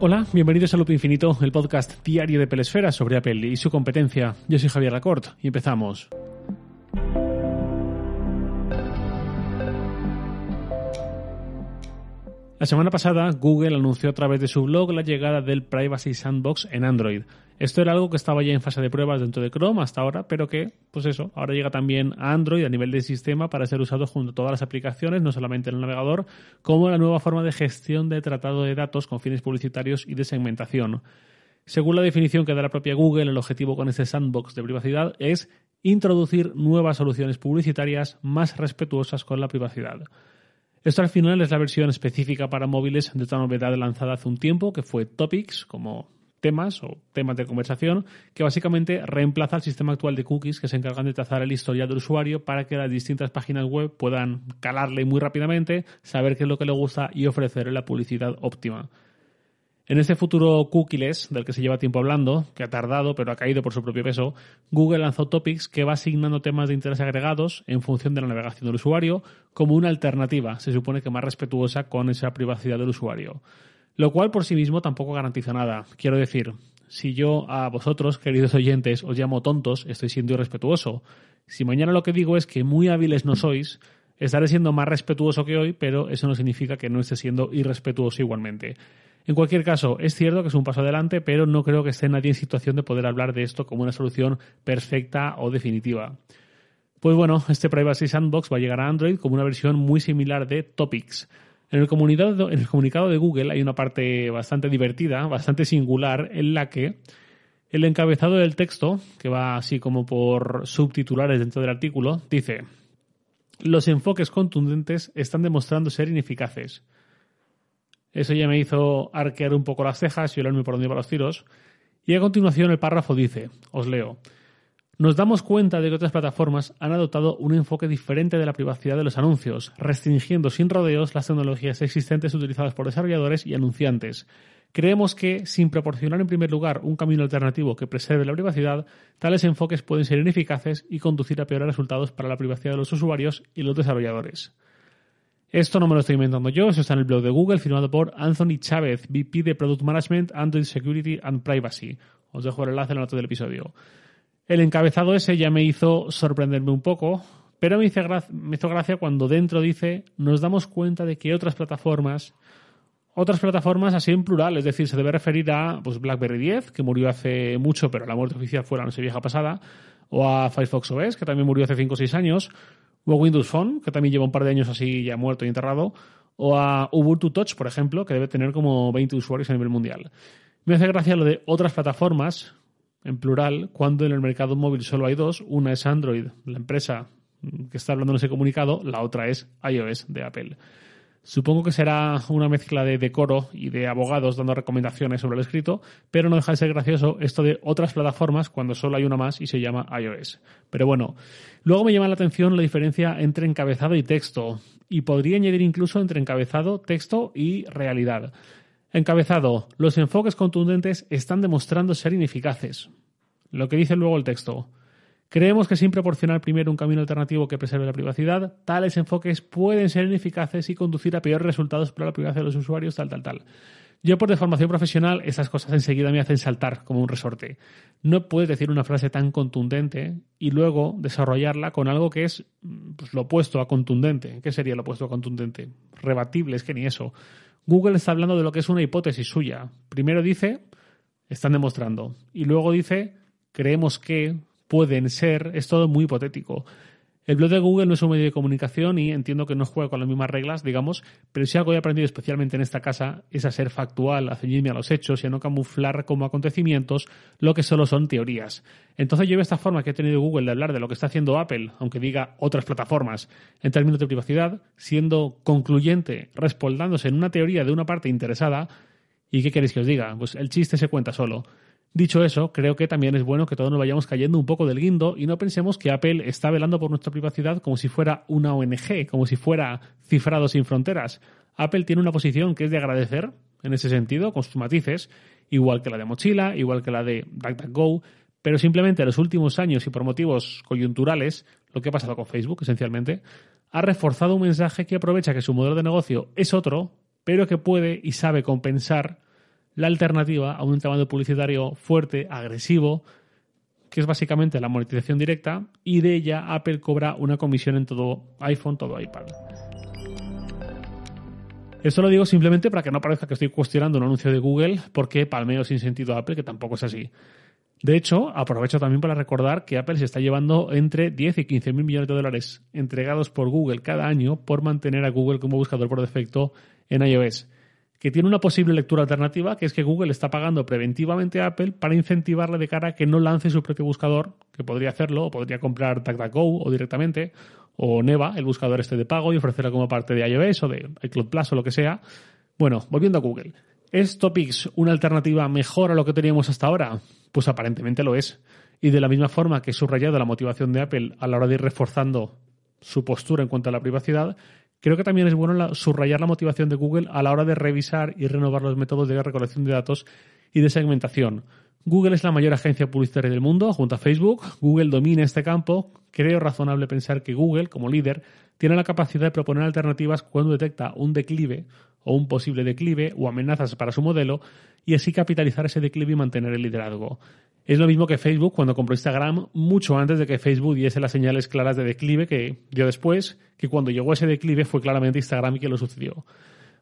Hola, bienvenidos a Loop Infinito, el podcast diario de Pelesfera sobre Apple y su competencia. Yo soy Javier Lacorte y empezamos. La semana pasada, Google anunció a través de su blog la llegada del Privacy Sandbox en Android. Esto era algo que estaba ya en fase de pruebas dentro de Chrome hasta ahora, pero que, pues eso, ahora llega también a Android a nivel de sistema para ser usado junto a todas las aplicaciones, no solamente en el navegador, como la nueva forma de gestión de tratado de datos con fines publicitarios y de segmentación. Según la definición que da la propia Google, el objetivo con este sandbox de privacidad es introducir nuevas soluciones publicitarias más respetuosas con la privacidad. Esto al final es la versión específica para móviles de otra novedad lanzada hace un tiempo, que fue Topics, como temas o temas de conversación, que básicamente reemplaza el sistema actual de cookies que se encargan de trazar el historial del usuario para que las distintas páginas web puedan calarle muy rápidamente, saber qué es lo que le gusta y ofrecerle la publicidad óptima. En este futuro cookieless, del que se lleva tiempo hablando, que ha tardado pero ha caído por su propio peso, Google lanzó Topics que va asignando temas de interés agregados en función de la navegación del usuario como una alternativa, se supone que más respetuosa con esa privacidad del usuario. Lo cual por sí mismo tampoco garantiza nada. Quiero decir, si yo a vosotros, queridos oyentes, os llamo tontos, estoy siendo irrespetuoso. Si mañana lo que digo es que muy hábiles no sois, estaré siendo más respetuoso que hoy, pero eso no significa que no esté siendo irrespetuoso igualmente. En cualquier caso, es cierto que es un paso adelante, pero no creo que esté nadie en situación de poder hablar de esto como una solución perfecta o definitiva. Pues bueno, este Privacy Sandbox va a llegar a Android como una versión muy similar de Topics. En el, comunicado, de Google hay una parte bastante divertida, bastante singular, en la que el encabezado del texto, que va así como por subtitulares dentro del artículo, dice, los enfoques contundentes están demostrando ser ineficaces. Eso ya me hizo arquear un poco las cejas y olerme por dónde iban los tiros. Y a continuación el párrafo dice, os leo, nos damos cuenta de que otras plataformas han adoptado un enfoque diferente de la privacidad de los anuncios, restringiendo sin rodeos las tecnologías existentes utilizadas por desarrolladores y anunciantes. Creemos que, sin proporcionar en primer lugar un camino alternativo que preserve la privacidad, tales enfoques pueden ser ineficaces y conducir a peores resultados para la privacidad de los usuarios y los desarrolladores. Esto no me lo estoy inventando yo, eso está en el blog de Google, firmado por Anthony Chávez, VP de Product Management, Android Security and Privacy. Os dejo el enlace en la nota del episodio. El encabezado ese ya me hizo sorprenderme un poco, pero me hizo, gracia, cuando dentro dice nos damos cuenta de que otras plataformas, otras plataformas así en plural, es decir, se debe referir a pues, BlackBerry 10, que murió hace mucho, pero la muerte oficial fue la noche vieja pasada, o a Firefox OS, que también murió hace 5 o 6 años, o a Windows Phone, que también lleva un par de años así ya muerto y enterrado, o a Ubuntu Touch, por ejemplo, que debe tener como 20 usuarios a nivel mundial. Me hace gracia lo de otras plataformas, en plural, cuando en el mercado móvil solo hay dos. Una es Android, la empresa que está hablando en ese comunicado, la otra es iOS de Apple. Supongo que será una mezcla de decoro y de abogados dando recomendaciones sobre el escrito, pero no deja de ser gracioso esto de otras plataformas cuando solo hay una más y se llama iOS. Pero bueno, luego me llama la atención la diferencia entre encabezado y texto, y podría añadir incluso entre encabezado, texto y realidad. Encabezado, los enfoques contundentes están demostrando ser ineficaces. Lo que dice luego el texto. Creemos que sin proporcionar primero un camino alternativo que preserve la privacidad, tales enfoques pueden ser ineficaces y conducir a peores resultados para la privacidad de los usuarios, tal, tal, tal. Yo por deformación profesional, esas cosas enseguida me hacen saltar como un resorte. No puedes decir una frase tan contundente y luego desarrollarla con algo que es pues, lo opuesto a contundente. ¿Qué sería lo opuesto a contundente? Rebatible, es que ni eso. Google está hablando de lo que es una hipótesis suya. Primero dice, están demostrando. Y luego dice, creemos que, pueden ser, es todo muy hipotético. El blog de Google no es un medio de comunicación y entiendo que no juega con las mismas reglas, digamos, pero si algo he aprendido especialmente en esta casa es a ser factual, a ceñirme a los hechos y a no camuflar como acontecimientos lo que solo son teorías. Entonces yo veo esta forma que ha tenido Google de hablar de lo que está haciendo Apple, aunque diga otras plataformas, en términos de privacidad, siendo concluyente, respaldándose en una teoría de una parte interesada, ¿y qué queréis que os diga? Pues el chiste se cuenta solo. Dicho eso, creo que también es bueno que todos nos vayamos cayendo un poco del guindo y no pensemos que Apple está velando por nuestra privacidad como si fuera una ONG, como si fuera cifrado sin fronteras. Apple tiene una posición que es de agradecer en ese sentido, con sus matices, igual que la de Mochila, igual que la de DuckDuckGo, pero simplemente en los últimos años y por motivos coyunturales, lo que ha pasado con Facebook esencialmente, ha reforzado un mensaje que aprovecha que su modelo de negocio es otro, pero que puede y sabe compensar la alternativa a un entramado publicitario fuerte, agresivo, que es básicamente la monetización directa, y de ella Apple cobra una comisión en todo iPhone, todo iPad. Esto lo digo simplemente para que no parezca que estoy cuestionando un anuncio de Google porque palmeo sin sentido a Apple, que tampoco es así. De hecho, aprovecho también para recordar que Apple se está llevando entre 10 y 15 mil millones de dólares entregados por Google cada año por mantener a Google como buscador por defecto en iOS que tiene una posible lectura alternativa, que es que Google está pagando preventivamente a Apple para incentivarle de cara a que no lance su propio buscador, que podría hacerlo, o podría comprar DuckDuckGo o directamente, o Neva, el buscador este de pago, y ofrecerlo como parte de iOS o de iCloud Plus o lo que sea. Bueno, volviendo a Google. ¿Es Topics una alternativa mejor a lo que teníamos hasta ahora? Pues aparentemente lo es. Y de la misma forma que he subrayado la motivación de Apple a la hora de ir reforzando su postura en cuanto a la privacidad, Creo que también es bueno subrayar la motivación de Google a la hora de revisar y renovar los métodos de recolección de datos y de segmentación. Google es la mayor agencia publicitaria del mundo, junto a Facebook. Google domina este campo. Creo razonable pensar que Google, como líder, tiene la capacidad de proponer alternativas cuando detecta un declive o un posible declive o amenazas para su modelo y así capitalizar ese declive y mantener el liderazgo. Es lo mismo que Facebook cuando compró Instagram, mucho antes de que Facebook diese las señales claras de declive que dio después, que cuando llegó ese declive fue claramente Instagram que lo sucedió.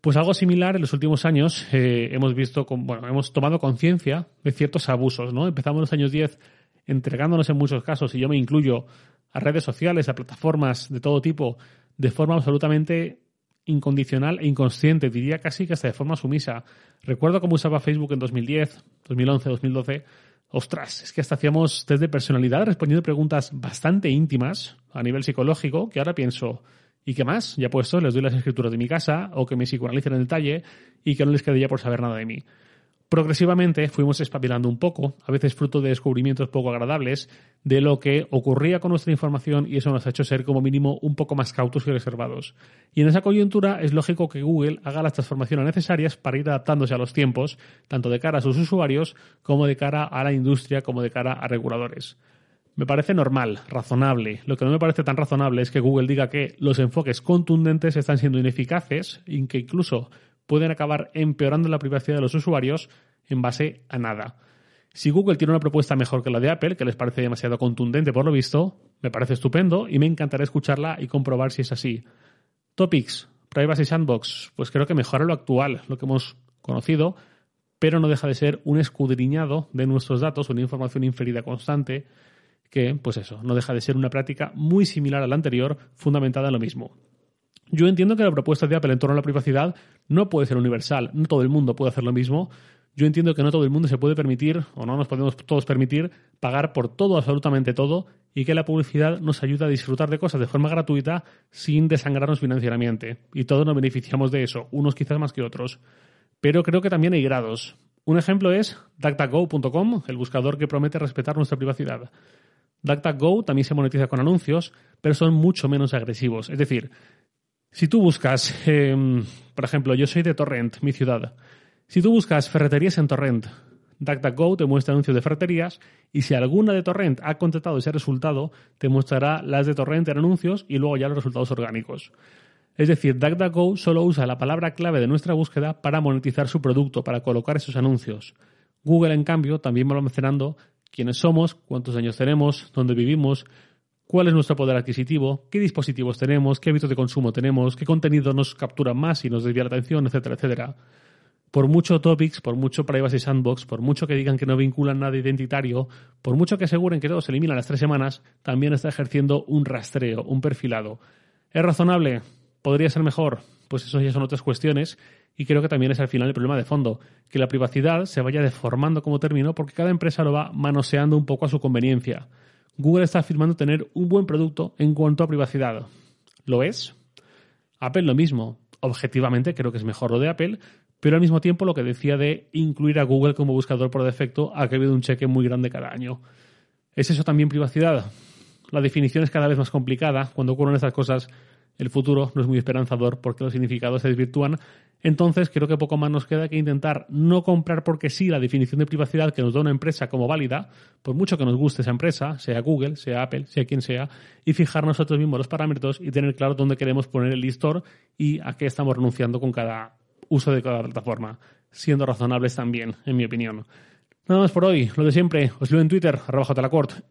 Pues algo similar en los últimos años eh, hemos visto, bueno, hemos tomado conciencia de ciertos abusos, ¿no? Empezamos en los años 10 entregándonos en muchos casos, y yo me incluyo, a redes sociales, a plataformas de todo tipo, de forma absolutamente incondicional e inconsciente, diría casi que hasta de forma sumisa. Recuerdo cómo usaba Facebook en 2010, 2011, 2012 ostras, es que hasta hacíamos test de personalidad respondiendo preguntas bastante íntimas a nivel psicológico, que ahora pienso, ¿y qué más? Ya puesto, les doy las escrituras de mi casa o que me psicoanalicen en detalle y que no les quede ya por saber nada de mí. Progresivamente fuimos espabilando un poco, a veces fruto de descubrimientos poco agradables, de lo que ocurría con nuestra información y eso nos ha hecho ser como mínimo un poco más cautos y reservados. Y en esa coyuntura es lógico que Google haga las transformaciones necesarias para ir adaptándose a los tiempos, tanto de cara a sus usuarios como de cara a la industria como de cara a reguladores. Me parece normal, razonable. Lo que no me parece tan razonable es que Google diga que los enfoques contundentes están siendo ineficaces y que incluso pueden acabar empeorando la privacidad de los usuarios en base a nada. Si Google tiene una propuesta mejor que la de Apple, que les parece demasiado contundente por lo visto, me parece estupendo y me encantará escucharla y comprobar si es así. Topics, Privacy Sandbox, pues creo que mejora lo actual, lo que hemos conocido, pero no deja de ser un escudriñado de nuestros datos, una información inferida constante, que, pues eso, no deja de ser una práctica muy similar a la anterior, fundamentada en lo mismo. Yo entiendo que la propuesta de Apple en torno a la privacidad no puede ser universal, no todo el mundo puede hacer lo mismo. Yo entiendo que no todo el mundo se puede permitir, o no nos podemos todos permitir, pagar por todo, absolutamente todo, y que la publicidad nos ayuda a disfrutar de cosas de forma gratuita sin desangrarnos financieramente. Y todos nos beneficiamos de eso, unos quizás más que otros. Pero creo que también hay grados. Un ejemplo es DuckDuckGo.com, el buscador que promete respetar nuestra privacidad. DuckDuckGo también se monetiza con anuncios, pero son mucho menos agresivos. Es decir, si tú buscas, em, por ejemplo, yo soy de Torrent, mi ciudad. Si tú buscas ferreterías en Torrent, DuckDuckGo te muestra anuncios de ferreterías y si alguna de Torrent ha contratado ese resultado, te mostrará las de Torrent en anuncios y luego ya los resultados orgánicos. Es decir, DuckDuckGo solo usa la palabra clave de nuestra búsqueda para monetizar su producto, para colocar esos anuncios. Google, en cambio, también va almacenando quiénes somos, cuántos años tenemos, dónde vivimos, cuál es nuestro poder adquisitivo, qué dispositivos tenemos, qué hábitos de consumo tenemos, qué contenido nos captura más y nos desvía la atención, etcétera, etcétera. Por mucho topics, por mucho privacy sandbox, por mucho que digan que no vinculan nada identitario, por mucho que aseguren que todo se elimina a las tres semanas, también está ejerciendo un rastreo, un perfilado. ¿Es razonable? ¿Podría ser mejor? Pues eso ya son otras cuestiones y creo que también es al final el problema de fondo, que la privacidad se vaya deformando como término porque cada empresa lo va manoseando un poco a su conveniencia. Google está afirmando tener un buen producto en cuanto a privacidad. ¿Lo es? Apple lo mismo. Objetivamente creo que es mejor lo de Apple, pero al mismo tiempo lo que decía de incluir a Google como buscador por defecto ha habido un cheque muy grande cada año. ¿Es eso también privacidad? La definición es cada vez más complicada. Cuando ocurren estas cosas, el futuro no es muy esperanzador porque los significados se desvirtúan entonces, creo que poco más nos queda que intentar no comprar porque sí la definición de privacidad que nos da una empresa como válida, por mucho que nos guste esa empresa, sea Google, sea Apple, sea quien sea, y fijar nosotros mismos los parámetros y tener claro dónde queremos poner el listón y a qué estamos renunciando con cada uso de cada plataforma. siendo razonables también, en mi opinión. Nada más por hoy, lo de siempre, os leo en Twitter, arroba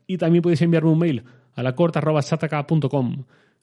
y también podéis enviarme un mail a.